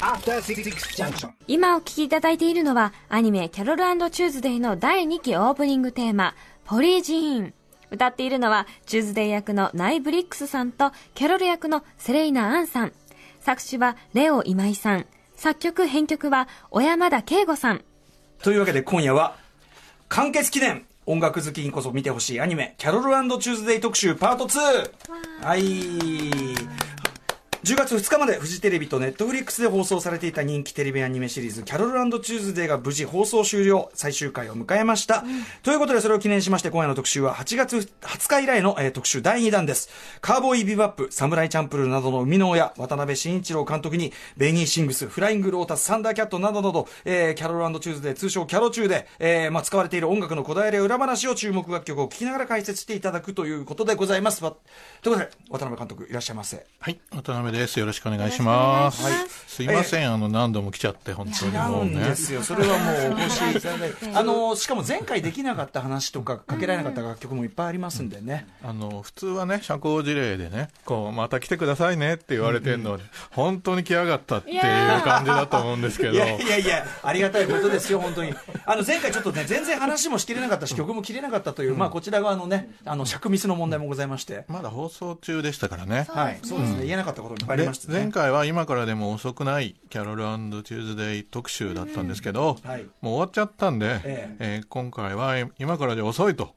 After Six Junction. 今お聴きいただいているのは、アニメ、キャロルチューズデイの第2期オープニングテーマ、 Polly Jean。歌っているのは、チューズデイ役のナイ・ブリックスさんと、キャロル役のセレイナ・アンさん。作詞は、 LEO今井さん。作曲、編曲は、小山田圭吾さん。というわけで今夜は、完結記念音楽好きにこそ見てほしいアニメ、キャロルチューズデイ特集パート 2! はい。10月2日までフジテレビとネットフリックスで放送されていた人気テレビアニメシリーズ、キャロルチューズデーが無事放送終了、最終回を迎えました。うん、ということで、それを記念しまして、今夜の特集は8月20日以来の、えー、特集第2弾です。カウボーイビバップ、サムライチャンプルなどの生みの親、渡辺信一郎監督に、ベニーシングス、フライングロータス、サンダーキャットなどなど、えー、キャロルチューズデー、通称キャロチューで、えー、まあ、使われている音楽の小平裏話を注目楽曲を聴きながら解説していただくということでございます。ということで、渡辺監督、いらっしゃいませ。はい、渡辺です。よろしくお願いします。します。はい、すいません、えー、あの何度も来ちゃって本当にもうね。ですよ。それはもう お越しいただいて、あのしかも前回できなかった話とかかけられなかった楽曲もいっぱいありますんでね。あの普通はね社交辞令でね、こうまた来てくださいねって言われてるので、うん、本当に来やがったっていう感じだと思うんですけど。いやいやいやありがたいことですよ本当に。あの前回ちょっとね全然話もしきれなかったし曲も切れなかったという、うん、まあこちら側のねあの尺ミスの問題もございまして。まだ放送中でしたからね。はい、そうですね、言えなかったこともいっぱいありました、ね、前回は今からでも遅くないキャロルチューズデイ特集だったんですけど、はい、もう終わっちゃったんで、ええ。えー、今回は今からで遅いと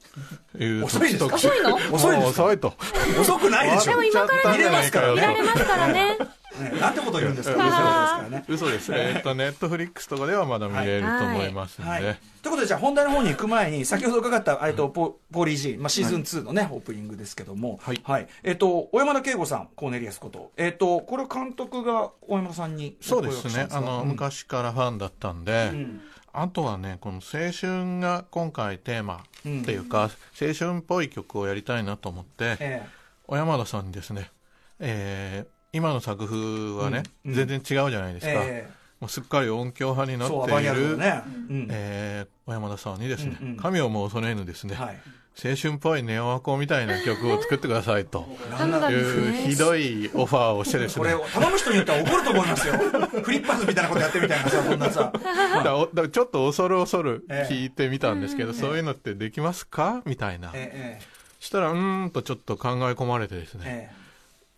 いう遅い特集。遅いの？遅い遅いと。遅くないでしょ。でも今から見れますから見られますからねね、なんてこと言うんですか、嘘です。えっと、ネットフリックスとかではまだ見れると思いますんで。はい。はい、ということで、じゃあ、本題の方に行く前に、先ほど伺った、えっと、ポポリジー、まあ、シーズン2のね、オープニングですけども、はい。はい、えっと、小山田圭吾さん、コーネリアスこと、えっと、これ監督が小山田さんにそうですね、あの、昔からファンだったんで、うん。あとはね、この青春が今回テーマっていうか、うん、青春っぽい曲をやりたいなと思って、ええ、小山田さんにですね、えー、今の作風はね、うん、全然違うじゃないですか。えーもうすっかり音響派になっている、ねうん、えー、小山田さんにですね、うんうん、神をも恐れぬですね、はい、青春っぽいネオアコみたいな曲を作ってくださいと いうひどいオファーをしてですね。これ、頼む人によっては怒ると思いますよ。フリッパーズみたいなことやってみたいなさ、そんなさ。だちょっと恐る恐る聞いてみたんですけど、えー、そういうのってできますか？みたいな。えー、したら、うんとちょっと考え込まれてですね。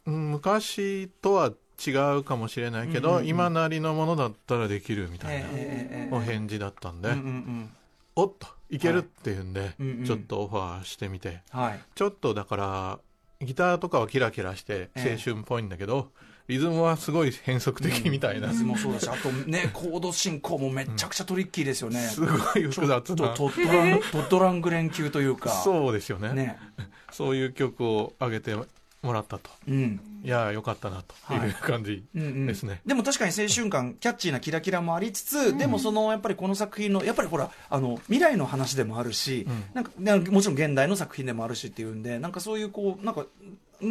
えー昔とは違うかもしれないけど、うんうんうん、今なりのものだったらできるみたいなお返事だったんで、うんうんうん、おっといけるっていうんで、はい、ちょっとオファーしてみて、はい、ちょっとだからギターとかはキラキラして青春っぽいんだけど、リズムはすごい変則的みたいな、リズムもそうだしあとね コード進行もめちゃくちゃトリッキーですよね、すごい複雑な。トッドラントッドラングレン級というか。そうですよね。ね。そういう曲を上げてもらったと、うん、いやよかったなと。い。う感じですね、はいうんうん、でも確かに青春感キャッチーなキラキラもありつつ、うん、でもそのやっぱりこの作品のやっぱりほらあの未来の話でもあるし、うん、なんかもちろん現代の作品でもあるしっていうんでなんかそういうこうなんか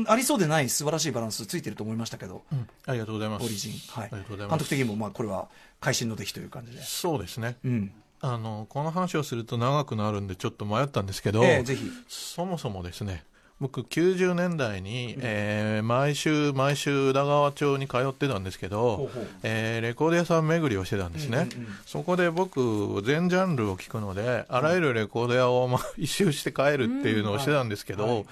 ありそうでない素晴らしいバランスついてると思いましたけど、うん、ありがとうございます。オリジン、はい、ありがとうございます。監督的にもまあこれは会心の出来という感じで。そうですね、うん。あのこの話をすると長くなるんでちょっと迷ったんですけど、えー、ぜひ。そもそもですね僕90年代に、えー、毎週毎週宇田川町に通ってたんですけど、えー、レコード屋さん巡りをしてたんですね、うんうんうん、そこで僕全ジャンルを聞くのであらゆるレコード屋を、まあ、一周して帰るっていうのをしてたんですけど、うん。はい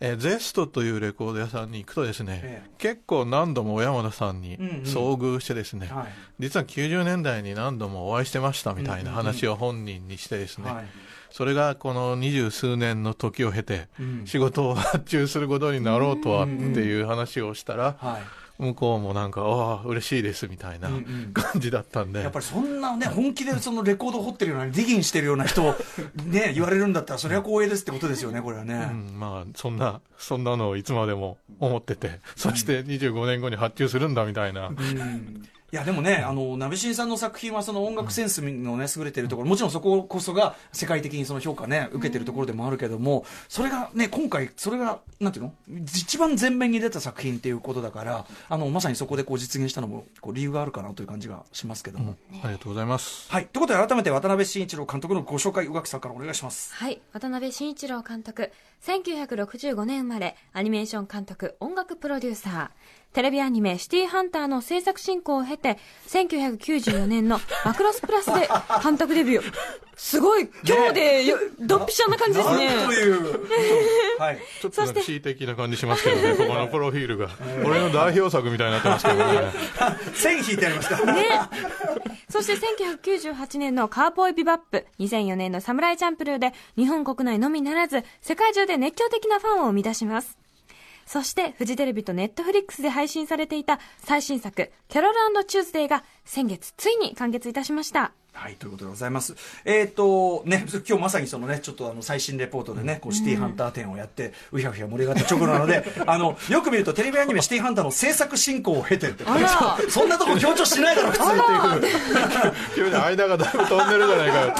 えー、ゼストというレコード屋さんに行くとですね、ええ、結構何度も小山田さんに遭遇してですね、うんうんはい、実は90年代に何度もお会いしてましたみたいな話を本人にしてですね、うんうんうんはいそれがこの二十数年の時を経て、仕事を発注することになろうとはっていう話をしたら、向こうもなんか、ああ、嬉しいですみたいな感じだったんで、やっぱりそんなね、本気でそのレコード掘ってるような、ディギンしてるような人 ね、言われるんだったら、それは光栄ですってことですよね、これはね。うん、まあ、そんな、そんなのをいつまでも思ってて、そして25年後に発注するんだみたいな。うんいやでもね、あの鍋新さんの作品はその音楽センスのね優れてるところ、もちろんそここそが世界的にその評価ね受けてるところでもあるけども、それがね今回それがなんていうの？一番前面に出た作品っていうことだから、あのまさにそこでこう実現したのもこう理由があるかなという感じがしますけども、うん、ありがとうございます。はいということで改めて渡辺慎一郎監督のご紹介宇垣さんからお願いします。はい渡辺慎一郎監督、1965年生まれアニメーション監督音楽プロデューサー。テレビアニメシティハンターの制作進行を経て、1994年のマクロスプラスで監督デビュー。すごい、今日でよ、ドッピシャな感じですね。という。はい。ちょっと恣意的な感じしますけどね、ここのプロフィールが。俺の代表作みたいになってますけどね。線引いてありますか？ね。そして1998年のカーポイビバップ、2004年のサムライチャンプルーで、日本国内のみならず、世界中で熱狂的なファンを生み出します。そして、フジテレビとネットフリックスで配信されていた最新作、キャロルチューズデーが先月ついに完結いたしました。はい、ということでございます。えっ、ー、と、ね、今日まさにそのね、ちょっとあの、最新レポートでね、こう、シティハンター展をやって、うひゃうひゃ盛り上がった直後なので、あの、よく見るとテレビアニメシティハンターの制作進行を経てって、そんなとこ強調しないだろ、普通っていう 急に間がだいぶ飛んでるじゃないかよ。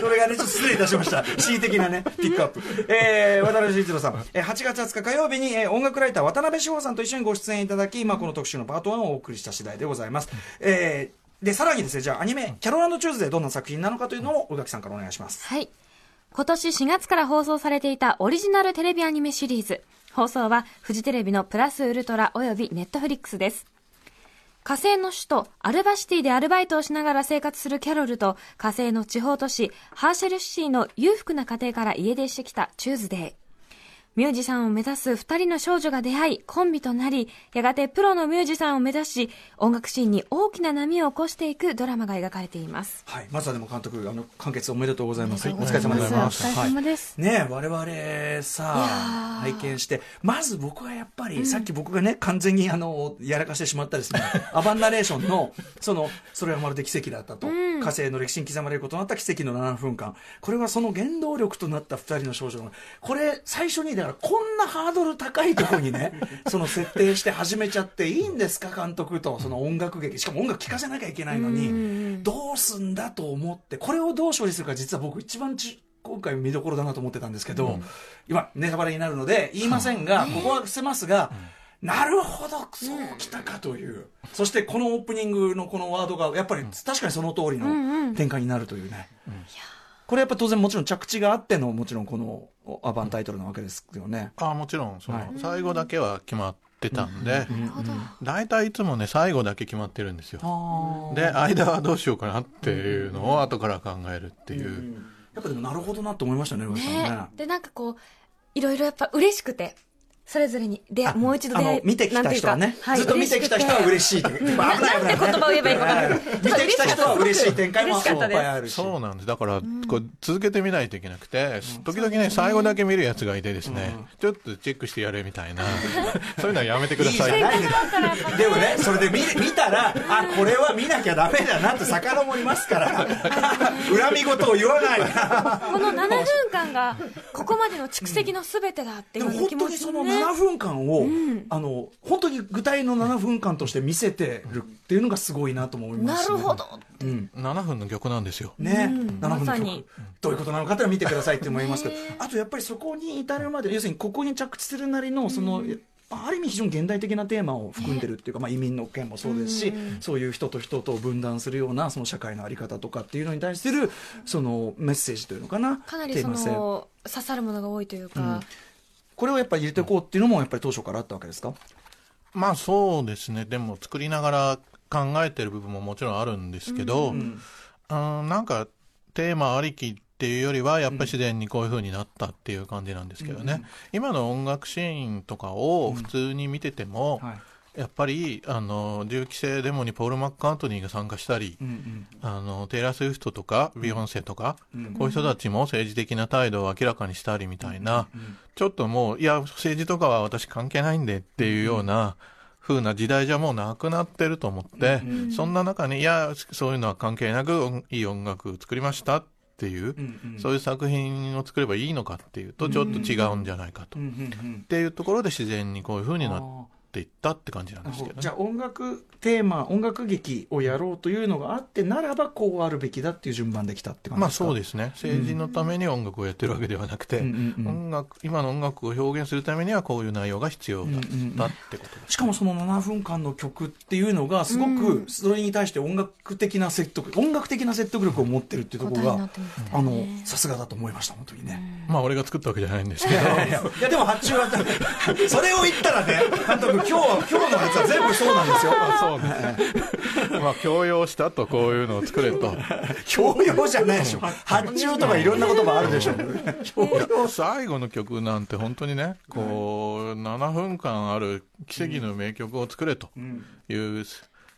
それがね、ちょっと失礼いたしました。恣意的なね、ピックアップ。えー、渡辺慎一郎さん、えー、8月20日火曜日に、えー、音楽ライター渡辺志保さんと一緒にご出演いただき、今この特集のパート1をお送りした次第でございます。えー、で、さらにですね、じゃあアニメ、キャロランドチューズでどんな作品なのかというのを、宇垣さんからお願いします。はい。今年4月から放送されていたオリジナルテレビアニメシリーズ。放送はフジテレビのプラスウルトラ及びネットフリックスです。火星の首都アルバシティでアルバイトをしながら生活するキャロルと火星の地方都市ハーシェルシティの裕福な家庭から家出してきたチューズデー。ミュージシャンを目指す二人の少女が出会い、コンビとなり、やがてプロのミュージシャンを目指し、音楽シーンに大きな波を起こしていくドラマが描かれています。はい。まずはでも監督、あの、完結おめでとうございます。お疲れ様です。お疲れ様です。はい、ね我々さ、拝見して、まず僕はやっぱり、うん、さっき僕がね、完全にあの、やらかしてしまったですね、アバンナレーションの、その、それはまるで奇跡だったと、うん、火星の歴史に刻まれることとなった奇跡の7分間。これはその原動力となった二人の少女の、これ、最初に、だからこんなハードル高いところにね、その設定して始めちゃっていいんですか、監督と、その音楽劇、しかも音楽聴かせなきゃいけないのに、どうすんだと思って、これをどう処理するか、実は僕、一番ち今回見どころだなと思ってたんですけど、うん、今、ネタバレになるので言いませんが、ここは伏せますが、なるほど、そうきたかという、そしてこのオープニングのこのワードが、やっぱり確かにその通りの展開になるというね。うんうん。これやっぱ当然もちろん着地があってのもちろんこのアバンタイトルなわけですよね。あもちろんその、最後だけは決まってたんで、大体いつもね最後だけ決まってるんですよ。で間はどうしようかなっていうのを後から考えるっていう。やっぱでもなるほどなと思いましたね、ね。ね。でなんかこういろいろやっぱ嬉しくてそれぞれに。でもう一度出会い見てきた人はね、はい、ずっと見てきた人は嬉しい、うん、危ない危ない。言葉を言えばいいか分かんない。見てきた人は嬉しい展開もいっぱいある。しそうなんです。だからこう続けてみないといけなくて、時々ね最後だけ見るやつがいてですね、ちょっとチェックしてやれみたいな。そういうのはやめてください。いでもねそれで見見たらあこれは見なきゃダメだなって魚もいますから。恨み事を言わない。この7分間がここまでの蓄積の全てだっていう気持ち、ね、でも本当にその7分間を、うん、あの本当に具体の7分間として見せてるっていうのがすごいなと思います、ね、なるほど、うん、7分の曲なんですよ。ね、うん、7分の曲、どういうことなのかって見てくださいって思いますけど。あとやっぱりそこに至るまで要するにここに着地するなりのその、ある意味非常に現代的なテーマを含んでるっていうか、まあ、移民の件もそうですし、そういう人と人とを分断するようなその社会の在り方とかっていうのに対するそのメッセージというのかな。かなりその刺さるものが多いというか、うん、これをやっぱり入れていこうっていうのもやっぱり当初からあったわけですか？まあそうですね。でも作りながら考えてる部分ももちろんあるんですけど、うん、うん、なんかテーマありきっていうよりはやっぱり自然にこういう風になったっていう感じなんですけどね、うん、今の音楽シーンとかを普通に見てても、はいやっぱりあの銃規制デモにポール・マッカートニーが参加したり、うんうん、あのテイラー・スウィフトとかビヨンセとか、うん。うん、こういう人たちも政治的な態度を明らかにしたりみたいな、うんうん、ちょっともういや政治とかは私関係ないんでっていうような、風な時代じゃもうなくなってると思って、うんうん、そんな中にいやそういうのは関係なくいい音楽を作りましたっていう、うんうん、そういう作品を作ればいいのかっていうとちょっと違うんじゃないかと、っていうところで自然にこういうふうになって。っていったって感じなんですけど、ね、じゃあ音楽テーマ音楽劇をやろうというのがあってならばこうあるべきだっていう順番できたって感じですか？まあそうですね。政治のために音楽をやってるわけではなくて、音楽今の音楽を表現するためにはこういう内容が必要だったってことです、ね、しかもその7分間の曲っていうのがすごくそれに対して音楽的な説得音楽的な説得力を持ってるっていうところが、あのさすがだと思いました本当にね。まあ俺が作ったわけじゃないんですけど。いやでも発注は それを言ったらね監督今日は今日のやつは全部そうなんですよ。そうね。まあ強要したとこういうのを作れと。強要じゃないでしょ。発注とかいろんなこともあるでしょ。最後の曲なんて本当にねこう7分間ある奇跡の名曲を作れという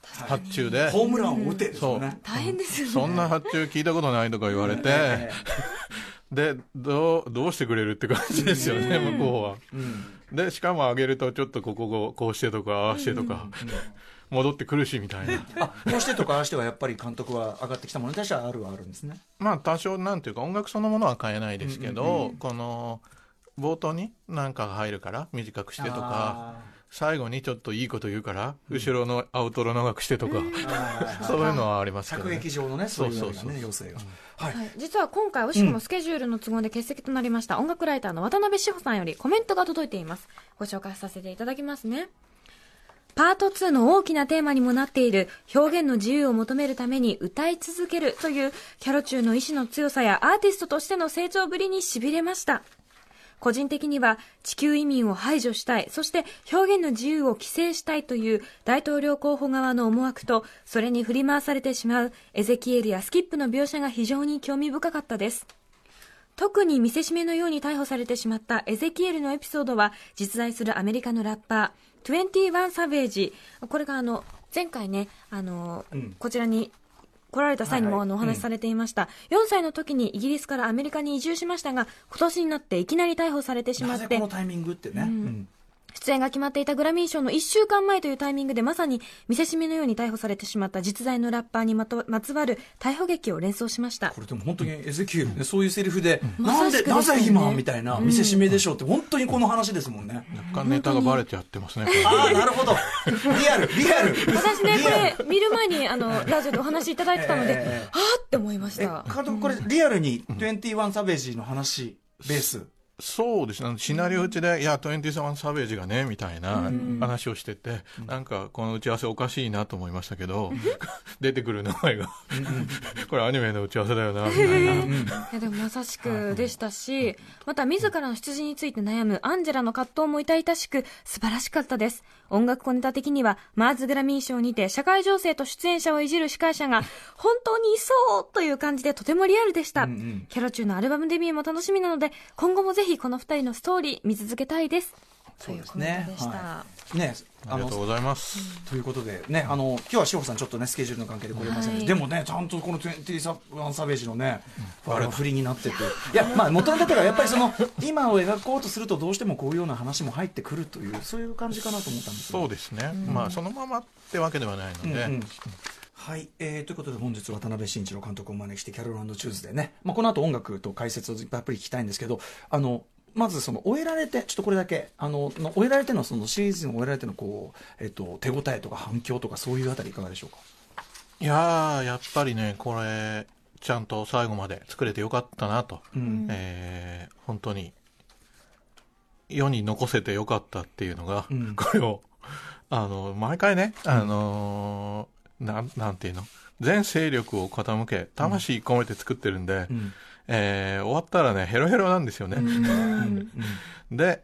発注で、ホームランを打てそう。大変ですよね。そんな発注聞いたことないとか言われて、でどうどうしてくれるって感じですよね、向こうは、でしかも上げるとちょっとこここうしてとかああしてとか、戻ってくるしみたいな。あこうしてとかああしてはやっぱり監督は上がってきたものに対してはあるはあるんですね。まあ多少なんていうか音楽そのものは変えないですけど、この冒頭に何かが入るから短くしてとか最後にちょっといいこと言うから、後ろのアウトロ長くしてとか、そういうのはありますけど、ね、劇場のね、そういうようなね、要請が。はい、実は今回、惜しくもスケジュールの都合で欠席となりました、音楽ライターの渡辺志保さんよりコメントが届いています。ご紹介させていただきますね。パート2の大きなテーマにもなっている表現の自由を求めるために歌い続けるというキャロチューの意志の強さやアーティストとしての成長ぶりに痺れました。個人的には地球移民を排除したい、そして表現の自由を規制したいという大統領候補側の思惑と、それに振り回されてしまうエゼキエルやスキップの描写が非常に興味深かったです。特に見せしめのように逮捕されてしまったエゼキエルのエピソードは実在するアメリカのラッパー、21サベージ。これがあの、前回ね、あの、うん、こちらに来られた際にもあのお話しされていました、はいはい、4歳の時にイギリスからアメリカに移住しましたが今年になっていきなり逮捕されてしまって。このタイミングってね、うん、出演が決まっていたグラミー賞の1週間前というタイミングでまさに見せしめのように逮捕されてしまった実在のラッパーにまとまつわる逮捕劇を連想しました。これでも本当にエゼキエルね、そういうセリフで、うん、なんで、なぜ今？みたいな見せしめでしょうって本当にこの話ですもんね。若干ネタがバレてやってますねああなるほど。リアルリアル。私ねこれ見る前にあのラジオでお話いただいてたので、えー、ああって思いました。監督これリアルに21サベージの話ベースそうですね、シナリオ打ちで、いや、21サベージがね、みたいな話をしてて、うん、なんか、この打ち合わせおかしいなと思いましたけど、出てくる名前が。これアニメの打ち合わせだよな、みたいな。いや、でもまさしくでしたし、また自らの出自について悩むアンジェラの葛藤も痛々しく、素晴らしかったです。音楽小ネタ的には、マーズグラミー賞にて、社会情勢と出演者をいじる司会者が、本当にいそうという感じでとてもリアルでした。うんうん、キャロチューのアルバムデビューも楽しみなので、今後もぜひこの二人のストーリー見続けたいです。そうですね。はい、ね、ありがとうございます。ということでね、あの今日は志保さんちょっとねスケジュールの関係で来れません、はい、でもねちゃんとこのトゥンティサワンサベージのね、あれ振りになってて、いやまあ元のところはやっぱりその 今を描こうとするとどうしてもこういうような話も入ってくるというそういう感じかなと思ったんですそうですね。うん、まあそのままってわけではないので。うんうんはい、えー、ということで本日渡辺慎一郎監督をお招きしてキャロルチューズでね、まあ、この後音楽と解説をたっぷり聞きたいんですけどあのまずその終えられて、ちょっとこれだけ、あの、の終えられてのそのシリーズの終えられてのこう、えっと、手応えとか反響とかそういうあたりいかがでしょうか？いややっぱりね、これ、ちゃんと最後まで作れてよかったなと、うん、えー、本当に、世に残せてよかったっていうのが、うん、これを、あの、毎回ね、あのー、なん、なんていうの？全勢力を傾け、魂込めて作ってるんで、うん。えー、終わったらね、ヘロヘロなんですよね。で、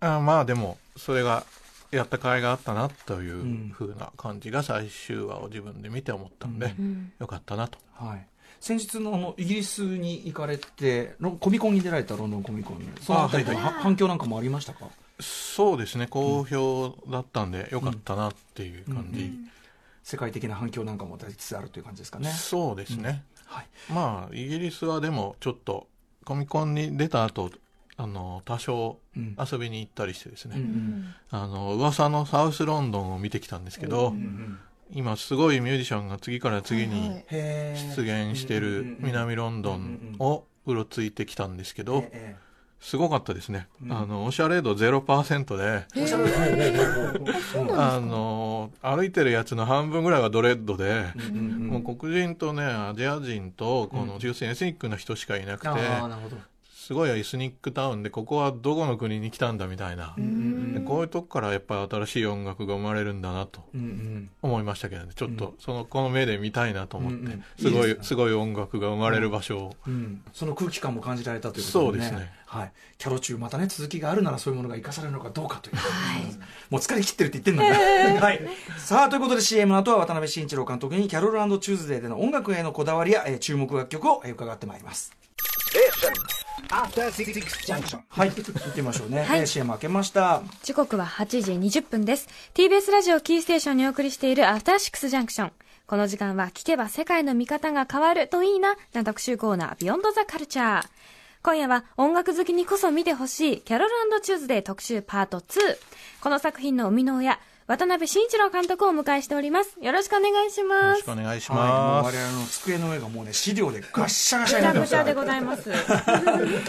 あまあでも、それが、やった甲斐があったなというふうな感じが最終話を自分で見て思ったんで、うん、よかったなと。はい。先日のあのイギリスに行かれて、コミコンに出られたロンドンコミコン。そのあたりで反響なんかもありましたか？そうですね、好評だったんで、よかったなっていう感じ、うんうん、世界的な反響なんかも出つつあるという感じですかね。そうですね。はい、まあイギリスはでもちょっとコミコンに出た後あの多少遊びに行ったりしてですね、うん、あの噂のサウスロンドンを見てきたんですけど、うん、今すごいミュージシャンが次から次に出現してる南ロンドンをうろついてきたんですけど、すごかったですね。うん、あの、おしゃれ度0%で、あの、歩いてるやつの半分ぐらいはドレッドで、もう黒人とね、アジア人と、この、要するにエスニックな人しかいなくて、すごいエスニックタウンでここはどこの国に来たんだみたいな、こういうとこからやっぱり新しい音楽が生まれるんだなと思いましたけどね。ちょっとそのこの目で見たいなと思って、すごいすごい音楽が生まれる場所を、その空気感も感じられたということで、ね、そうですね。はい、キャロ中またね続きがあるならそういうものが生かされるのかどうかという、はい、もう疲れ切ってるって言ってるのに、えー、はい、さあということで CM の後は渡辺慎一郎監督にキャロルチューズデーでの音楽へのこだわりや、えー、注目楽曲を伺ってまいりますはい、行ってみましょうね。はい、CM 開けました。時刻は8時20分です。TBS ラジオキーステーションにお送りしているアフターシックスジャンクション。この時間は聞けば世界の見方が変わるといいな、な特集コーナー、ビヨンドザカルチャー。今夜は音楽好きにこそ見てほしい、キャロルチューズデー特集パート2。この作品の生みの親、渡辺信一郎監督をお迎えしております。よろしくお願いします。よろしくお願いします。はい、我々の机の上がもうね、資料でガッシャガシャになってます。ガシャでございます。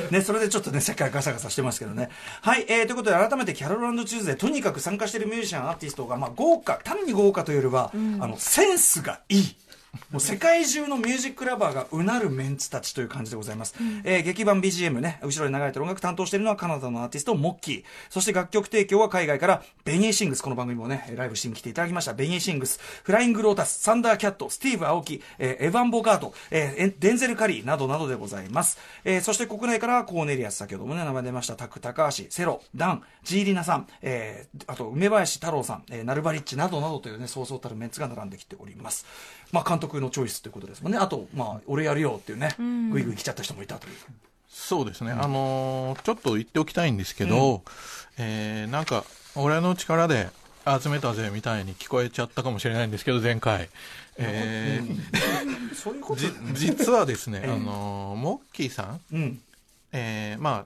ね、それでちょっとね、世界ガサガサしてますけどね。はい、えー、ということで改めてキャロルチューズデーとにかく参加しているミュージシャン、アーティストが、まあ豪華、単に豪華というよりは、うん、あの、センスがいい。もう世界中のミュージックラバーがうなるメンツたちという感じでございます。うん、えー、劇伴 BGM ね、後ろに流れてる音楽担当しているのはカナダのアーティスト、モッキー。そして楽曲提供は海外から、ベニーシングス、この番組もね、ライブしに来ていただきました。ベニーシングス、フライングロータス、サンダーキャット、スティーブ・アオキ、えー、エヴァン・ボガート、えー、デンゼル・カリーなどなどでございます。えー、そして国内からコーネリアス、先ほどもね、名前出ました、タク・タカーシ、セロ、ダン、ジーリナさん、えー、あと、梅林太郎さん、えー、ナルバリッチなどなどというね、そうそうたるメンツが並んできております。まあ、監督のチョイスということですもんね。あと、まあ、俺やるよっていうね、ぐいぐい来ちゃった人もいたという。そうですね、うん、あのー、ちょっと言っておきたいんですけど、うん、えー、なんか、俺の力で集めたぜみたいに聞こえちゃったかもしれないんですけど、前回。えー、実はですね、あのー、モッキーさん、うん、えー、ま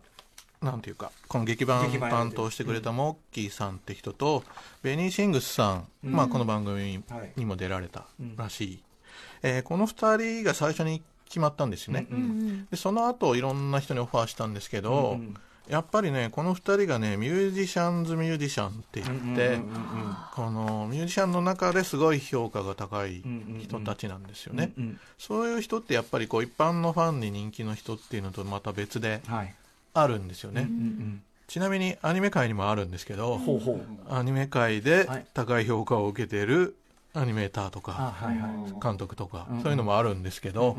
あ、なんていうか、この劇版担当してくれたモッキーさんって人と、ベニーシングスさん、うん、まあ、この番組にも出られたらしいえー、この2人が最初に決まったんですよね、うんうん、でその後いろんな人にオファーしたんですけど、うんうん、やっぱりねこの2人がねミュージシャンズミュージシャンって言って、このミュージシャンの中ですごい評価が高い人たちなんですよね、うんうん、そういう人ってやっぱりこう一般のファンに人気の人っていうのとまた別であるんですよね、はいうんうん。ちなみにアニメ界にもあるんですけど、ほうほう。アニメ界で高い評価を受けているアニメーターとか、監督とか、そういうのもあるんですけど、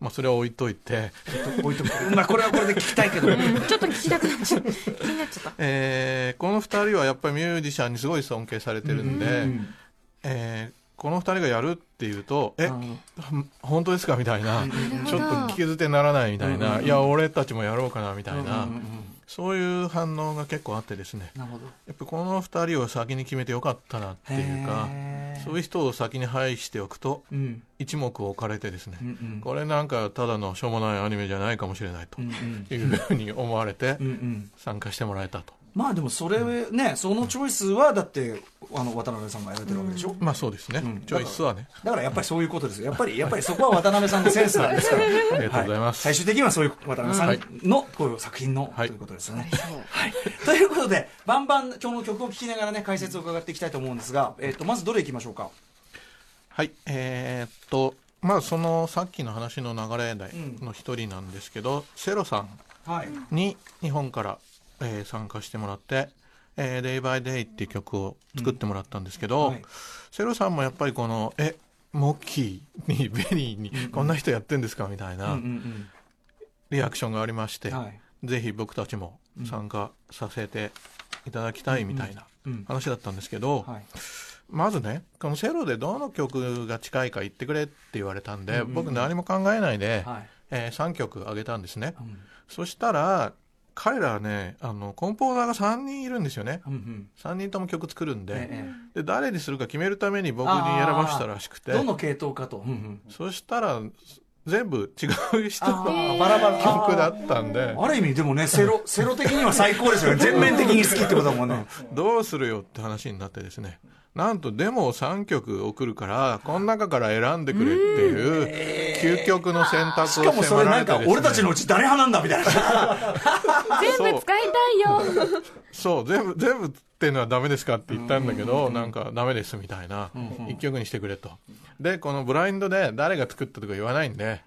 まあ、それは置いといて、置いとく、まあ、これはこれで聞きたいけど、ちょっと聞きたくなっちゃった、気になっちゃった。えー、この二人はやっぱりミュージシャンにすごい尊敬されてるんで、うえー、この二人がやるっていうと、え、本当ですか？みたいな、ちょっと聞き捨てならないみたいな、いや、俺たちもやろうかなみたいな。そういう反応が結構あってですね。やっぱこの2人を先に決めてよかったなっていうかそういう人を先に配しておくと、うん、一目置かれてですね、うんうん、これなんかただのしょうもないアニメじゃないかもしれないというふうに思われて参加してもらえたと。まあでもそれね、そのチョイスはだってあの渡辺さんがやられてるわけでしょ、まあそうですね、チョイスはね。だからやっぱりそういうことですよ。やっぱり やっぱりそこは渡辺さんのセンスなんですからありがとうございます、最終的にはそういう渡辺さんのこういう作品の、ということですよね、はい、ということでバンバン今日の曲を聴きながらね解説を伺っていきたいと思うんですが、えっとまずどれいきましょうか？はい。えっとまあそのさっきの話の流れの一人なんですけど、セロさんに日本からえー、参加してもらって「えー、デイバイデイっていう曲を作ってもらったんですけど、うんはい、セロさんもやっぱりこの「えモッキーにベニーにこんな人やってんですか?」みたいなリアクションがありまして、はい、ぜひ僕たちも参加させていただきたいみたいな話だったんですけど、まずねこのセロでどの曲が近いか言ってくれって言われたんで、僕何も考えないで、はい、えー、3曲あげたんですね、うん、そしたら彼らはねあのコンポーザーが3人いるんですよね、うんうん、3人とも曲作るんで。ええ、で誰にするか決めるために僕に選ばしたらしくて。どの系統かと、うんうん、そしたら全部違う人のバラバラ曲だったんで。ある意味でもねセロセロ的には最高ですよね。全面的に好きってことだもんね。どうするよって話になってですねなんとデモを3曲送るから、この中から選んでくれっていう、究極の選択をしかもそれなんか、俺たちのうち誰派なんだみたいな。全部使いたいよ。そう、全部、全部っていうのはダメですかって言ったんだけど、なんかダメですみたいな、一曲にしてくれと。で、このブラインドで誰が作ったとか言わないんで、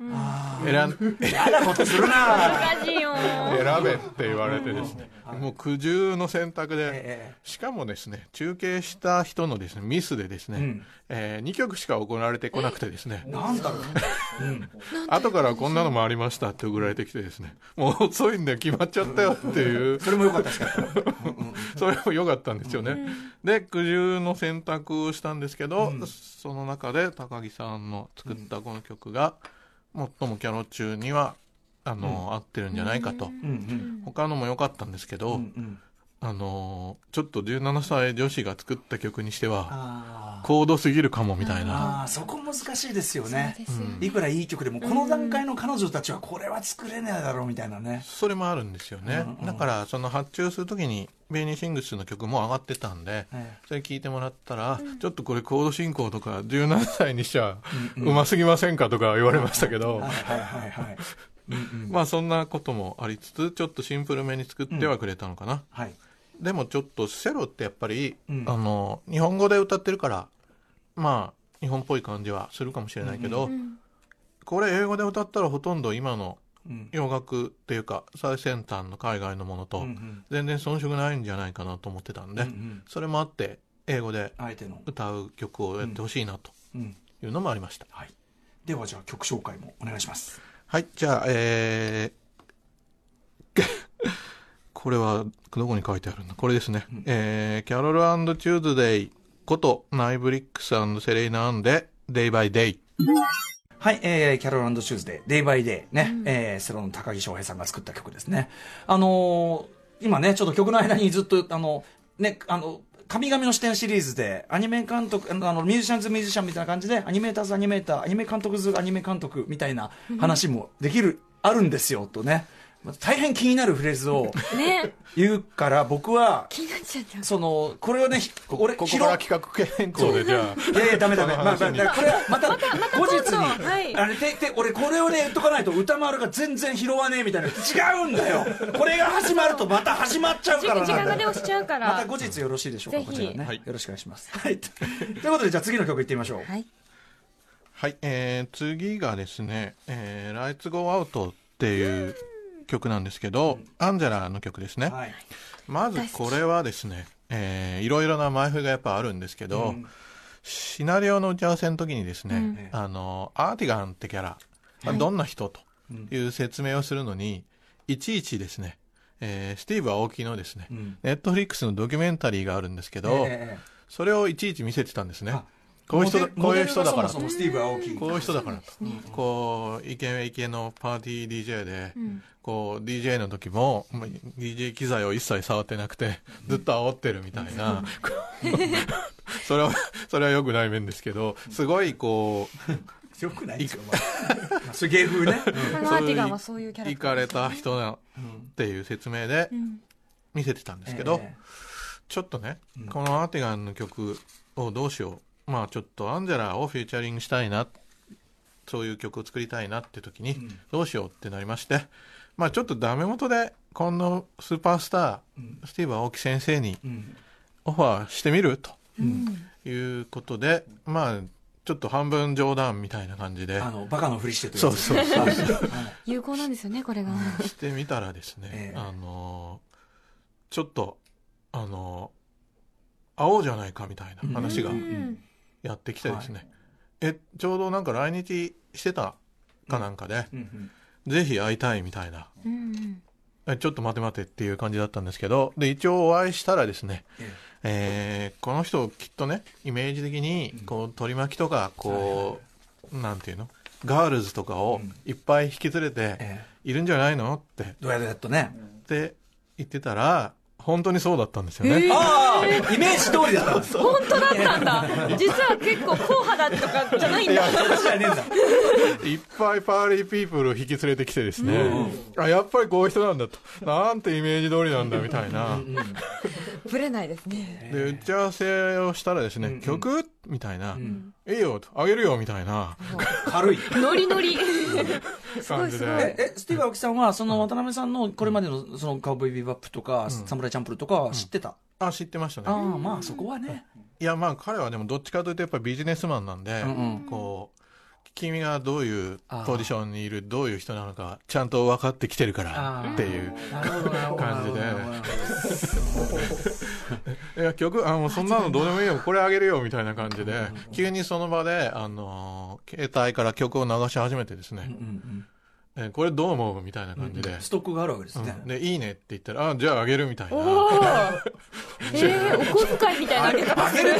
選ん、嫌なことするな。難しいよ。選べって言われてですね、もう苦渋の選択で、しかもですね、中継した人のですね、ミスでですね、うん、えー、2曲しか行われてこなくてですね、なんだろう、うん、後からこんなのもありましたって送られてきてですね、もう遅いんで決まっちゃったよっていう。それも良かったですか。それも良かったんですよね。で、苦渋の選択をしたんですけど、その中で高木さんの作ったこの曲が、最もキャロ中にはあの、合ってるんじゃないかと、他のも良かったんですけど、あのちょっと17歳女子が作った曲にしては高度すぎるかもみたいな。あそこ難しいですよね、いくらいい曲でもこの段階の彼女たちはこれは作れないだろうみたいなね。それもあるんですよね、だからその発注するときにベイニーシングスの曲も上がってたんで、それ聞いてもらったら、ちょっとこれコード進行とか17歳にしちゃうますぎませんかとか言われましたけど。はいはいはいはいまあそんなこともありつつちょっとシンプルめに作ってはくれたのかな、うん。はい、でもちょっとセロってやっぱり、うん、あの日本語で歌ってるからまあ日本っぽい感じはするかもしれないけど、うん。うん、これ英語で歌ったらほとんど今の洋楽っていうか最先端の海外のものと全然遜色ないんじゃないかなと思ってたんで、うんうん、それもあって英語で歌う曲をやってほしいなというのもありました、はい、ではじゃあ曲紹介もお願いしますはい、じゃあ、えー、これは、どこに書いてあるんだ？これですね。うん、えー、キャロルチューズデイことナイブリックスセレイナ・アンで、 Day by Day。はい、えー、キャロルチューズデイ、 Day by Day ね、うん、えー、セロの高城晶平さんが作った曲ですね。あのー、今ね、ちょっと曲の間にずっと、あの、ね、あの、神々の視点シリーズで、アニメ監督、あの、 musician's musician みたいな感じで、 animator's animator、アニメ監督ズアニメ監督みたいな話もできる、あるんですよ、とね。大変気になるフレーズを言うから僕は気になっちゃったそのこれをね俺ここから企画変更でじゃあ。いやいやダメダメ。まあ、これはまた後日に、はい、あれでで俺これをね言っとかないと歌丸が全然拾わねえみたいな。違うんだよ。これが始まるとまた始まっちゃうから時間がね押しちゃうから。また後日よろしいでしょうかこちらね、はい、よろしくお願いします。はい。ということでじゃあ次の曲いってみましょう。はい。はい、えー、次がですね「えー、ライツゴーアウトっていう曲なんですけど、アンジェラの曲ですね、はい、まずこれはですね、えー、いろいろな前振りがやっぱあるんですけど、うん、シナリオの打ち合わせの時にですね、うん、あのアーティガンってキャラ、はい、どんな人という説明をするのに、いちいちですね、えー、スティーブ・アオキのですね、ネットフリックスのドキュメンタリーがあるんですけど、えー、それをいちいち見せてたんですね。こういう人こういう人だから。こういう人だから。と、こうイケイケのパーティー DJ で、こう DJ の時も DJ 機材を一切触ってなくてずっと煽ってるみたいな。それはそれはよくない面ですけどすごいこうよくないですよ、まあ、そういう芸風ね、そういう行かれた人なっていう説明で見せてたんですけど、ちょっとね、このアーティガンの曲をどうしようまあちょっとアンジェラをフューチャリングしたいなそういう曲を作りたいなって時にどうしようってなりまして、まあちょっとダメ元でこのスーパースター、スティーブ・青木先生にオファーしてみる？ということで、まあちょっと半分冗談みたいな感じで。あの、バカのふりしてとそうそうそう。有効なんですよね、これが。してみたらですね、えあの、ちょっと、あの、会おうじゃないかみたいな話がやってきてですね、はい、えちょうどなんか来日してたかなんかで、うんぜひ会いたいみたいな、うんちょっと待て待てっていう感じだったんですけどで一応お会いしたらですね、えー、この人きっとねイメージ的にこう取り巻きとかこう、なんていうの？ガールズとかをいっぱい引き連れているんじゃないの？って。どうやってやっとね。って言ってたら、本当にそうだったんですよね。ああイメージ通りだった。本当だったんだ。実は結構硬派だとかじゃないんだ。いや、そうじゃねえんだ。いっぱいパーリーピープルを引き連れてきてですね、あ、やっぱりこういう人なんだと。なんてイメージ通りなんだみたいな。ぶれないですねで打ち合わせをしたらですね、曲？みたいな、ええよあげるよみたいな。軽い。ノリノリ。感じで。えスティーブ・アキさんはその渡辺さんのこれまでのそのカウボーイビバップとか、サムライチャンプルとか知ってた、あ知ってましたね。ああまあそこはね。いやまあ彼はでもどっちかというとやっぱりビジネスマンなんで、こう君がどういうポジションにいるどういう人なのかちゃんと分かってきてるからっていう感じでいや曲あもうそんなのどうでもいいよ。これあげるよみたいな感じで急にその場であの携帯から曲を流し始めてですね、うんうんうん。えこれどう思う？みたいな感じで、ストックがあるわけですね、でいいねって言ったらあじゃああげるみたいな。えー、お小遣いみたいなあげ方する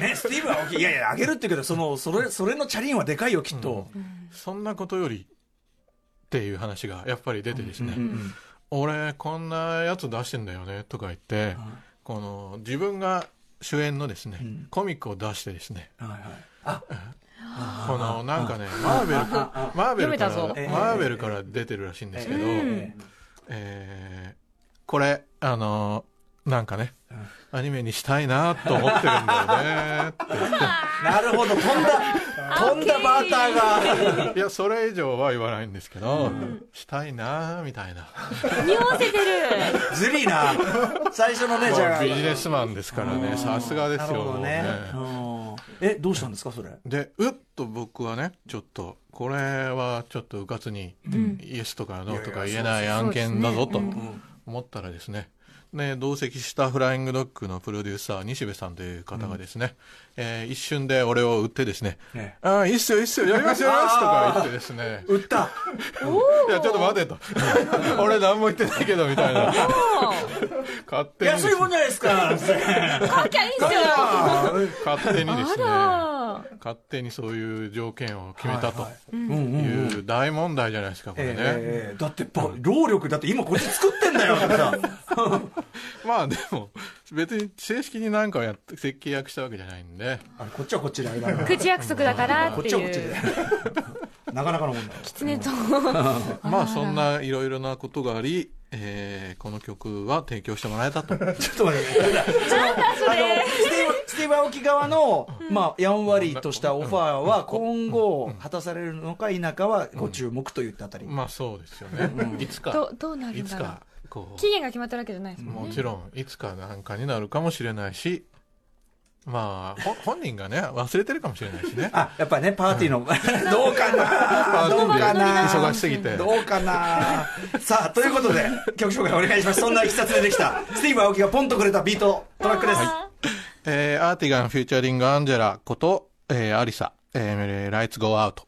ねスティーブはい。やいやあげるって言うけどそのそれそれのチャリンはでかいよきっと、そんなことよりっていう話がやっぱり出てですね、俺こんなやつ出してんだよねとか言って、この自分が主演のですね、コミックを出してですね、はいはい、あ。このなんかねマーベルマーベルからマーベルから出てるらしいんですけど、えー、これあのなんかね、アニメにしたいなと思ってるんだよねって なるほど飛んだ飛んだバーターが。いやそれ以上は言わないんですけど、うん、したいなみたいな。匂わせてる。ずりな。最初のねじゃあ。ビジネスマンですからね。さすがですよね。えどうしたんですかそれ？でうっと僕はねちょっとこれはちょっとうかつに、イエスとかノーとか言えない案件だぞと思ったらですね、ね、同席したフライングドッグのプロデューサー、西部さんという方がですね、うん、えー、一瞬で俺を売ってですね、ねああ、いいっすよ、いいっすよ、やりますよ、やりますとか言ってですね。売ったいや、ちょっと待てと。俺何も言ってないけど、みたいな。勝手に、ね。安いもんじゃないですか。書きゃいいっすよ。勝手にですね。勝手にそういう条件を決めたという大問題じゃないですか、これね。えー、だって労力だって今こっち作ってんだよ、まあでも、別に正式に何かやって設計約したわけじゃないんで。あこっちはこっちで口約束だからっていう。こっちはこっちで。なかなかのもんだ。狐と。まあそんないろいろなことがあり、えー、この曲は提供してもらえたと。ちょっと待って。なんだそれ。スティーブ・アオキ側の、まあ、やんわりとしたオファーは今後果たされるのか否かはご注目といったあたり。まあそうですよね。いつか。どどうなるんだろう。期限が決まったわけじゃないですもんね。もちろん、いつかなんかになるかもしれないし、まあ、本人がね、忘れてるかもしれないしね。あ、やっぱね、パーティーの、どうかな？どうかな？忙しすぎて。どうかな？さあ、ということで、曲紹介お願いします。そんな一冊でできた、スティーブ・アオキがポンとくれたビートトラックです。えー、アーティガン featuring アンジェラこと、えー、アリサ、えー、 Lights Go Out。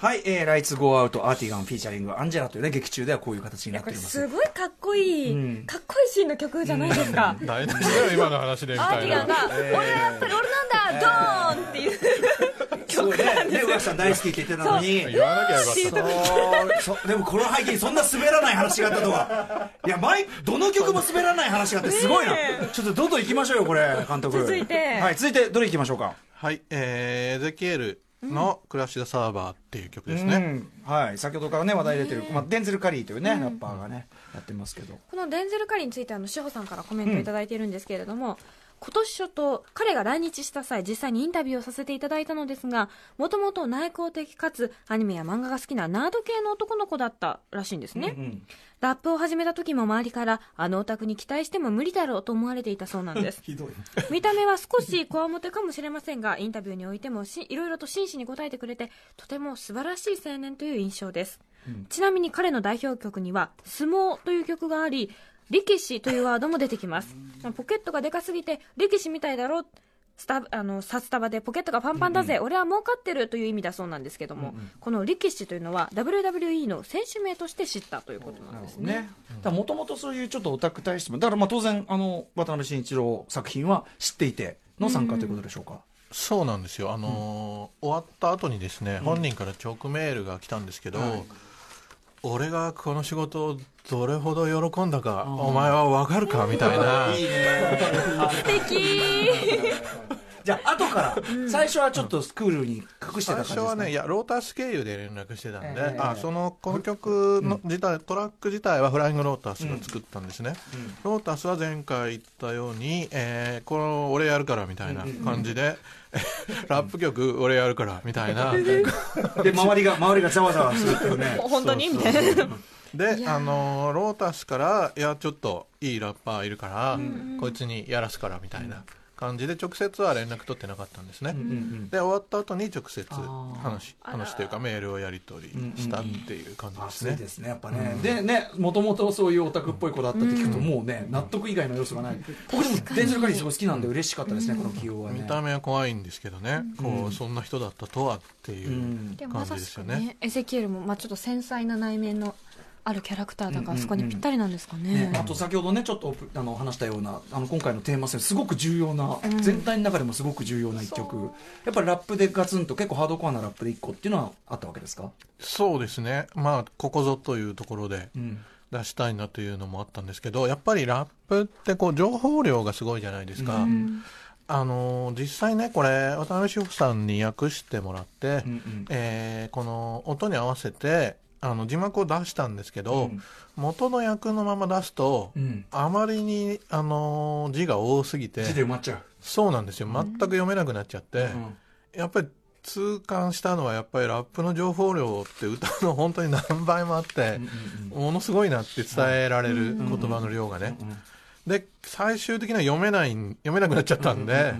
はい、えー、 Lights Go Out アーティガン featuringアンジェラというね、劇中ではこういう形になっております。すごいかっこいい、うん、かっこいいシーンの曲じゃないですか。大丈夫今の話でみたいな。アーティガンが、えー、俺やっぱり俺なんだ、ドーンっていう。曲なんね、上さん大好きって言ってたのに。言わなきゃよかった。でもこの背景にそんな滑らない話があったとは。いや、前、どの曲も滑らない話があってすごいな。ちょっとどんどん行きましょうよ、これ、監督。続いて。はい、続いてどれ行きましょうか？はい、えー、エゼキエル。のクラッシュ・サーバーっていう曲ですね、うん、はい。先ほどからね話題出てる、まあ、デンゼル・カリーというね、ラッパーがねやってますけど。このデンゼル・カリーについてあの志保さんからコメント頂いているんですけれども、今年初頭、彼が来日した際、実際にインタビューをさせていただいたのですが、もともと内向的かつ、アニメや漫画が好きなナード系の男の子だったらしいんですね。うんうん、ラップを始めた時も周りから、あのオタクに期待しても無理だろうと思われていたそうなんです。見た目は少しこわもてかもしれませんが、インタビューにおいてもしいろいろと真摯に答えてくれて、とても素晴らしい青年という印象です。うん、ちなみに彼の代表曲には、相撲という曲があり、力士というワードも出てきます。ポケットがでかすぎて、力士みたいだろスタあの札束でポケットがパンパンだぜ、うんうん、俺は儲かってるという意味だそうなんですけども、うんうん、この力士というのは WWE の選手名として知ったということなんですね。もともとそういうちょっとオタク体質も、だからまあ当然あの渡辺慎一郎作品は知っていての参加ということでしょうか。うん。そうなんですよ、あのーうん、終わった後にですね、本人から直メールが来たんですけど、はい俺がこの仕事をどれほど喜んだか、お前は分かるかみたいな。いいね。素敵じゃあ後から最初はちょっとスクールに隠してた感じですか、最初はねいやロータス経由で連絡してたんで、えー、あそのこの曲の自体、トラック自体はフライングロータスが作ったんですね、うん。うん、ロータスは前回言ったように、えー、この俺やるからみたいな感じで、ラップ曲俺やるからみたいな。で周りが周りがざわざわするっていうね。本当にみたいな。であのロータスからいやちょっといいラッパーいるから、こいつにやらすからみたいな感じで直接は連絡取ってなかったんですね、うんうんうん、で終わった後に直接話話というかメールをやり取りしたっていう感じですね、うんうん、ですねやっぱね、うん、でねもともとそういうオタクっぽい子だったって聞くと、もうね納得以外の要素がない、僕でもデンゼル・カリーすごい好きなんで嬉しかったですね、この起用はね。見た目は怖いんですけどね、こうそんな人だったとはっていう感じですよね,、ねエゼキエルも、まあ、ちょっと繊細な内面のあるキャラクターだから、そこにぴったりなんですかね。ね、あと先ほどねちょっとあの話したようなあの今回のテーマ性すごく重要な、うん、全体の中でもすごく重要な一曲。やっぱりラップでガツンと結構ハードコアなラップで一個っていうのはあったわけですか？そうですね。まあここぞというところで、出したいなというのもあったんですけどやっぱりラップってこう情報量がすごいじゃないですか、うん、あの実際ねこれ渡辺志保さんに訳してもらって、うんうん、えー、この音に合わせてあの字幕を出したんですけど、うん、元の役のまま出すと、うん、あまりに、あの字が多すぎて字で埋まっちゃう。そうなんですよ。全く読めなくなっちゃって、うん、やっぱり痛感したのはやっぱりラップの情報量って歌の本当に何倍もあって、ものすごいなって伝えられる言葉の量がね、で最終的には読めない読めなくなっちゃったんで、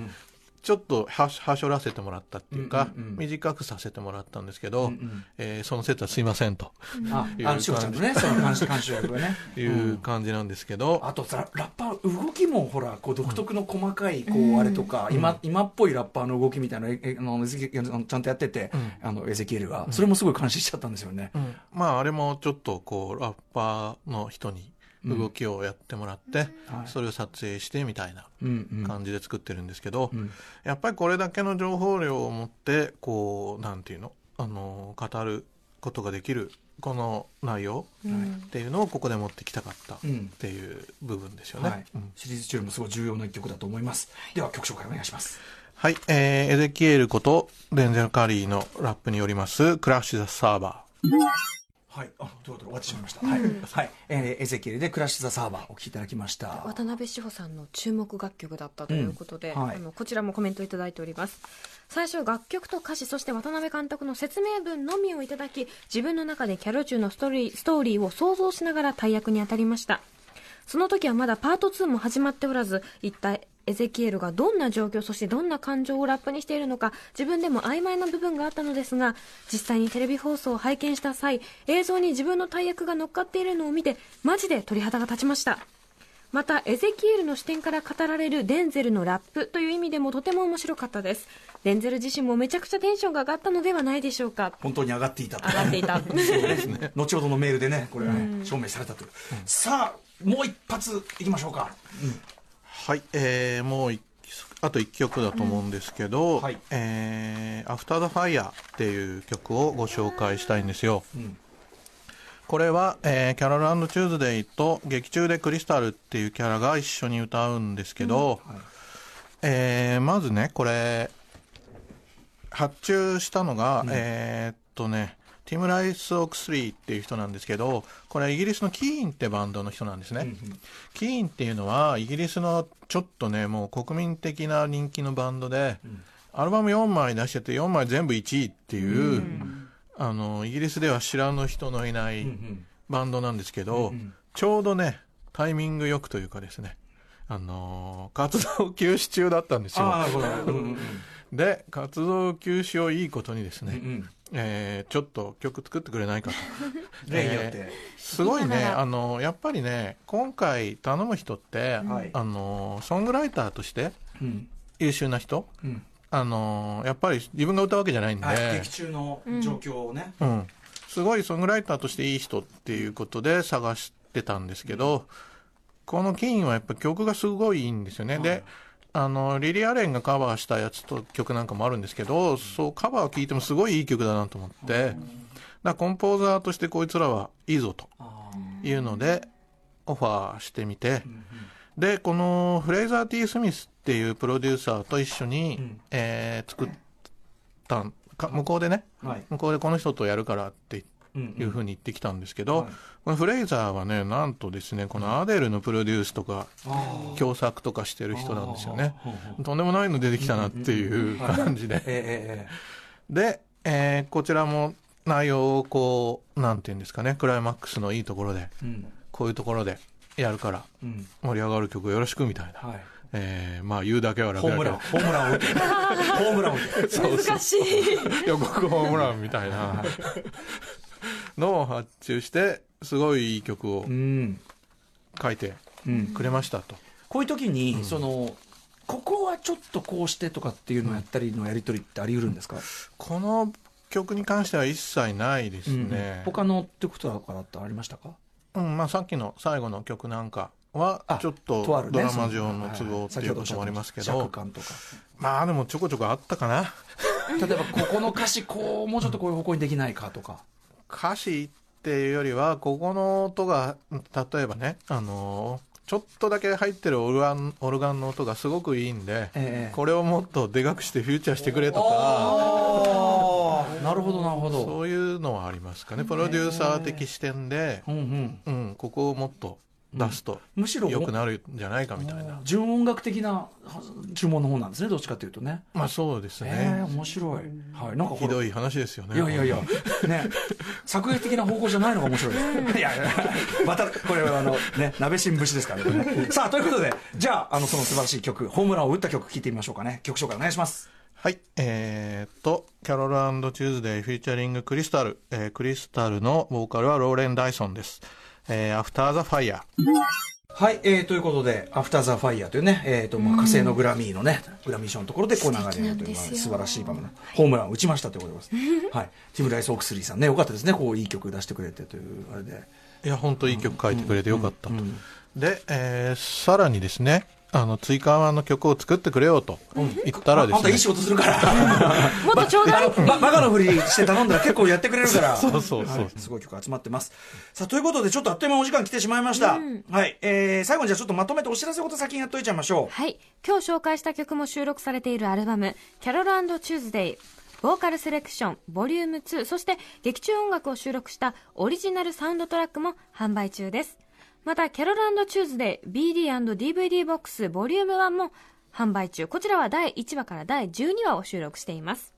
ちょっとははしょらせてもらったっていうか、うんうんうん、短くさせてもらったんですけど、うんうん、えー、その説はすいませんと、あいう感じ。ねその監修監修役がね。いう感じなんですけど、あとラッパー動きもほらこう独特の細かいこう、あれとか、今今っぽいラッパーの動きみたいなえあのちゃんとやってて、あのエゼキエルが。それもすごい監視しちゃったんですよね、まああれもちょっとこうラッパーの人に動きをやってもらって、うん、それを撮影してみたいな感じで作ってるんですけど、うん。うん、やっぱりこれだけの情報量を持ってこうなんていうの？あの語ることができるこの内容っていうのをここで持ってきたかったっていう部分ですよね、はい。シリーズ中もすごい重要な一曲だと思います。では曲紹介お願いします。はい、えー、エゼキエルことデンゼル・カリーのラップによります「クラッシュ・ザ・サーバー」はい、あ、ということで終わってしまいました。うん、はい、はい、えー、エゼキエルでクラッシュザサーバーお聞きいただきました。渡辺志保さんの注目楽曲だったということで、うんはい、あのこちらもコメントいただいております。最初楽曲と歌詞そして渡辺監督の説明文のみをいただき、自分の中でキャロチューのストーリーストーリーを想像しながら大役に当たりました。その時はまだパート2も始まっておらず、一体エゼキエルがどんな状況そしてどんな感情をラップにしているのか自分でも曖昧な部分があったのですが実際にテレビ放送を拝見した際映像に自分の大役が乗っかっているのを見てマジで鳥肌が立ちました。またエゼキエルの視点から語られるデンゼルのラップという意味でもとても面白かったです。デンゼル自身もめちゃくちゃテンションが上がったのではないでしょうか。本当に上がっていた上がっていた。そうですね。後ほどのメールでねこれはね、証明されたという、さあもう一発いきましょうか、うん、はいえー、もう一あと1曲だと思うんですけど、うん。はい、えー、アフター・ザ・ファイヤーっていう曲をご紹介したいんですよ。うん、これは、えー、キャロルチューズデイと劇中でクリスタルっていうキャラが一緒に歌うんですけど、うん。はい、えー、まずね、これ、発注したのが、うん、えー、っとね、ティム・ライス・オクスリーっていう人なんですけど、これイギリスのキーンってバンドの人なんですね。うんうん、キーンっていうのはイギリスのちょっとね、もう国民的な人気のバンドで、うん、アルバム4枚出してて4枚全部1位っていう、うん、あの、イギリスでは知らぬ人のいないバンドなんですけど、うんうん、ちょうどね、タイミングよくというかですね、あのー、活動休止中だったんですよ。で、活動休止をいいことにですね、うんうんえー、ちょっと曲作ってくれないかと。えー、すごいね、あの、やっぱりね、今回頼む人って、はい、あの、ソングライターとして優秀な人、うん、あの、やっぱり自分が歌うわけじゃないんで。劇中の状況をね、うん。すごいソングライターとしていい人っていうことで探してたんですけど、うん、このキーンはやっぱ曲がすごいいいんですよね。はい、で、あの、リリー・アレンがカバーしたやつと曲なんかもあるんですけど、そうカバーを聴いてもすごいいい曲だなと思って、だコンポーザーとしてこいつらはいいぞというので、オファーしてみて、で、このフレイザー・ティー・スミスっていうプロデューサーと一緒に、うん、えー、作ったか、向こうでね、はい、向こうでこの人とやるからっていうふうに言ってきたんですけど、このフレイザーはね、なんとですね、このアデルのプロデュースとか、共作とかしてる人なんですよね。とんでもないの出てきたなっていう感じで。で、えー、こちらも内容をこう、なんていうんですかね、クライマックスのいいところで、うん、こういうところでやるから、盛り上がる曲よろしくみたいな。はい。えー、まあ言うだけは楽だけど。ホームラン、ホームランを打って。ホームランを打って。難しい。予告ホームランみたいなのを発注して、すごいいい曲を書いてくれましたと。こういう時に、うん、その、ここはちょっとこうしてとかっていうのをやったりのやり取りってあり得るんですか、この曲に関しては一切ないですね。うん、他のってことだからってありましたか？うんまあ、さっきの最後の曲なんかはちょっとドラマ上の都合っていうこともありますけど、まあでもちょこちょこあったかな。例えばここの歌詞こうもうちょっとこういう方向にできないかとか歌詞っていうよりはここの音が例えばねあのちょっとだけ入ってるオルガンオルガンの音がすごくいいんで、ええ、これをもっとでかくしてフューチャーしてくれとか。なるほどなるほど。そういうのはありますかね。プロデューサー的視点で、うん、うん、ここをもっと出すと、むしろ良くなるんじゃないかみたいな。純音楽的な注文の方なんですねどっちかというとね。まあそうですね、えー、面白い、はい、なんかひどい話ですよね。いやいやいや。ね。作劇的な方向じゃないのが面白いです。いやまたこれはあのねナベシン節ですからね。さあということでじゃああのその素晴らしい曲ホームランを打った曲聴いてみましょうかね。曲紹介お願いします。はい。えー、と、キャロルチューズデイ featuring クリスタル。えー、クリスタルのボーカルはローレン・ダイソンです。えー、アフターザファイヤー。はい、えー、ということで、アフターザファイヤーというね、えっ、ー、と、まあ、火星のグラミーのね、グラミー賞のところでこう流れるという、素晴らしい場面、ホームランを打ちましたということです。はい。ティムライス・オークスリーさんね、よかったですね、こう、いい曲出してくれてという、あれで。いや、本当いい曲書いてくれてよかったと。で、えー、さらにですね、あの追加の曲を作ってくれようと言ったらですね、あんたいい仕事するから。もっとちょうだいバカのふりして頼んだら結構やってくれるから。そうそうそう、はい、すごい曲集まってます。さあということでちょっとあっという間お時間来てしまいました、うん、はい、えー、最後にじゃあちょっとまとめてお知らせこと先にやっといちゃいましょう。はい。今日紹介した曲も収録されているアルバム「キャロルチューズデイ」ボーカルセレクション、ボリューム2、そして劇中音楽を収録したオリジナルサウンドトラックも販売中です。また、キャロルチューズデイ BD&DVD ボックスボリューム1も販売中。こちらは第1話から第12話を収録しています。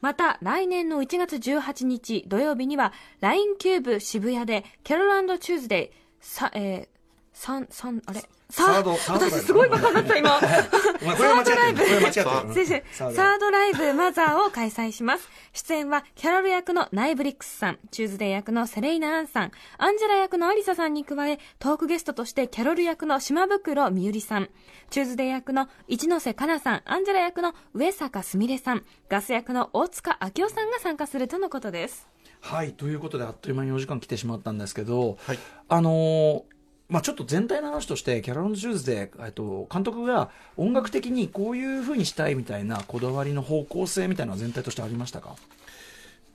また、来年の1月18日土曜日には、LINE キューブ渋谷で、キャロルチューズデイ、さ、えー、三、三、あれ？サード、私すごいバカだった今。サードライブ。サードライブ。マザーを開催します。出演は、キャロル役のナイブリックスさん、チューズデー役のセレイナ・アンさん、アンジェラ役のアリサさんに加え、トークゲストとしてキャロル役の島袋みゆりさん、チューズデー役の一ノ瀬かなさん、アンジェラ役の上坂すみれさん、ガス役の大塚明夫さんが参加するとのことです。はい、ということであっという間にお時間来てしまったんですけど、はい、あのーまあ、ちょっと全体の話として、キャロル・ジューズで、えっと、監督が音楽的にこういうふうにしたいみたいなこだわりの方向性みたいなのは全体としてありましたか？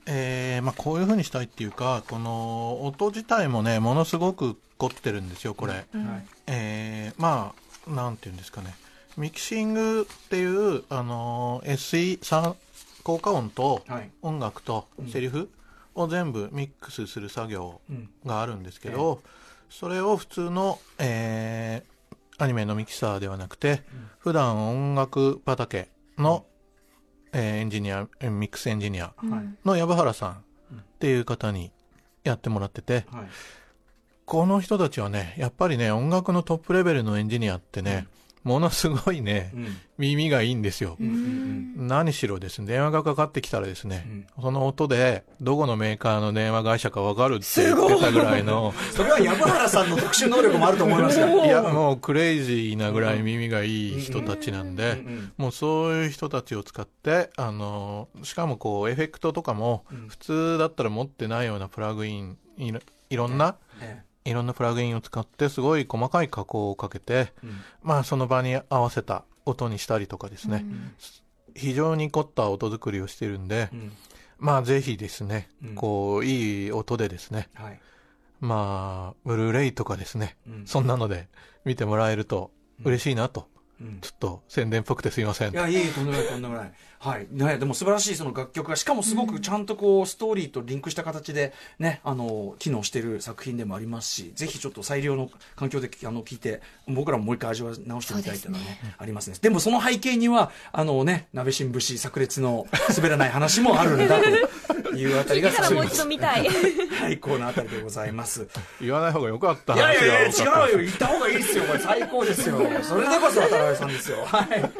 えーまあ、こういうふうにしたいっていうか、この音自体もね、ものすごく凝ってるんですよ、これ。うん、えー、まあ、なんていうんですかね、ミキシングっていう、あの SE、効果音と音楽とセリフを全部ミックスする作業があるんですけど、うんえ。ーそれを普通の、えー、アニメのミキサーではなくて、うん、普段音楽畑の、うん、えー、エンジニア、ミックスエンジニアの藪原さんっていう方にやってもらってて、はい、この人たちはね、やっぱりね、音楽のトップレベルのエンジニアってね、うんものすごいね、うん、耳がいいんですよ、うんうんうん。何しろですね、電話がかかってきたらですね、うん、その音で、どこのメーカーの電話会社かわかるって言ってたぐらいの。それは藪原さんの特殊能力もあると思いますよ。いや、もうクレイジーなぐらい耳がいい人たちなんで、もうそういう人たちを使って、あの、しかもこう、エフェクトとかも、普通だったら持ってないようなプラグイン、いいろんな、ええいろんなプラグインを使ってすごい細かい加工をかけて、うん、まあその場に合わせた音にしたりとかですね、うん、非常に凝った音作りをしてるんで、うん、まあぜひですね、こういい音でですね、はい、まあ、ブルーレイとかですね、うん、そんなので見てもらえると嬉しいなとちょっと宣伝っぽくてすみません。いや、いいとんでもない、とんでもない。はい。ね、でも素晴らしいその楽曲が、しかもすごくちゃんとこう、ストーリーとリンクした形で、ね、あの、機能している作品でもありますし、ぜひちょっと最良の環境で、あの、聞いて、僕らももう一回味わい直してみたいというのはね、ねありますね。でもその背景には、あのね、鍋新節炸裂の滑らない話もあるんだと いうあたりが、からもう一度見たい。最高なあたりでございます。言わない方がよかった。いやいやいや、違うよ。言った方がいいですよ。これ最高ですよ。それでこそ渡辺さんですよ。はい。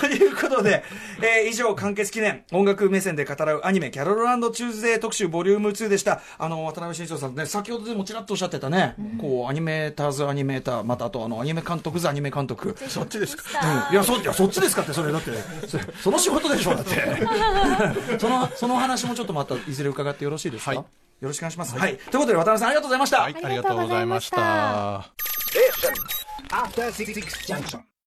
ということで、えー、以上、完結記念、音楽目線で語らうアニメ、キャロルチューズデー特集ボリューム2でした。あの、渡辺慎一さんね、先ほどでもちらっとおっしゃってたね、うん、こう、アニメーターズアニメーター、またあと、あの、アニメ監督ズアニメ監督。そっちですか、うん、いや、そ、いや、そっちですかって、それだって、その仕事でしょ、だって。その、その話もちょっとまた、いずれ伺ってよろしいですか、はい、よろしくお願いします。はい。ということで、渡辺さんありがとうございました。はい、ありがとうございました。After Six Junction.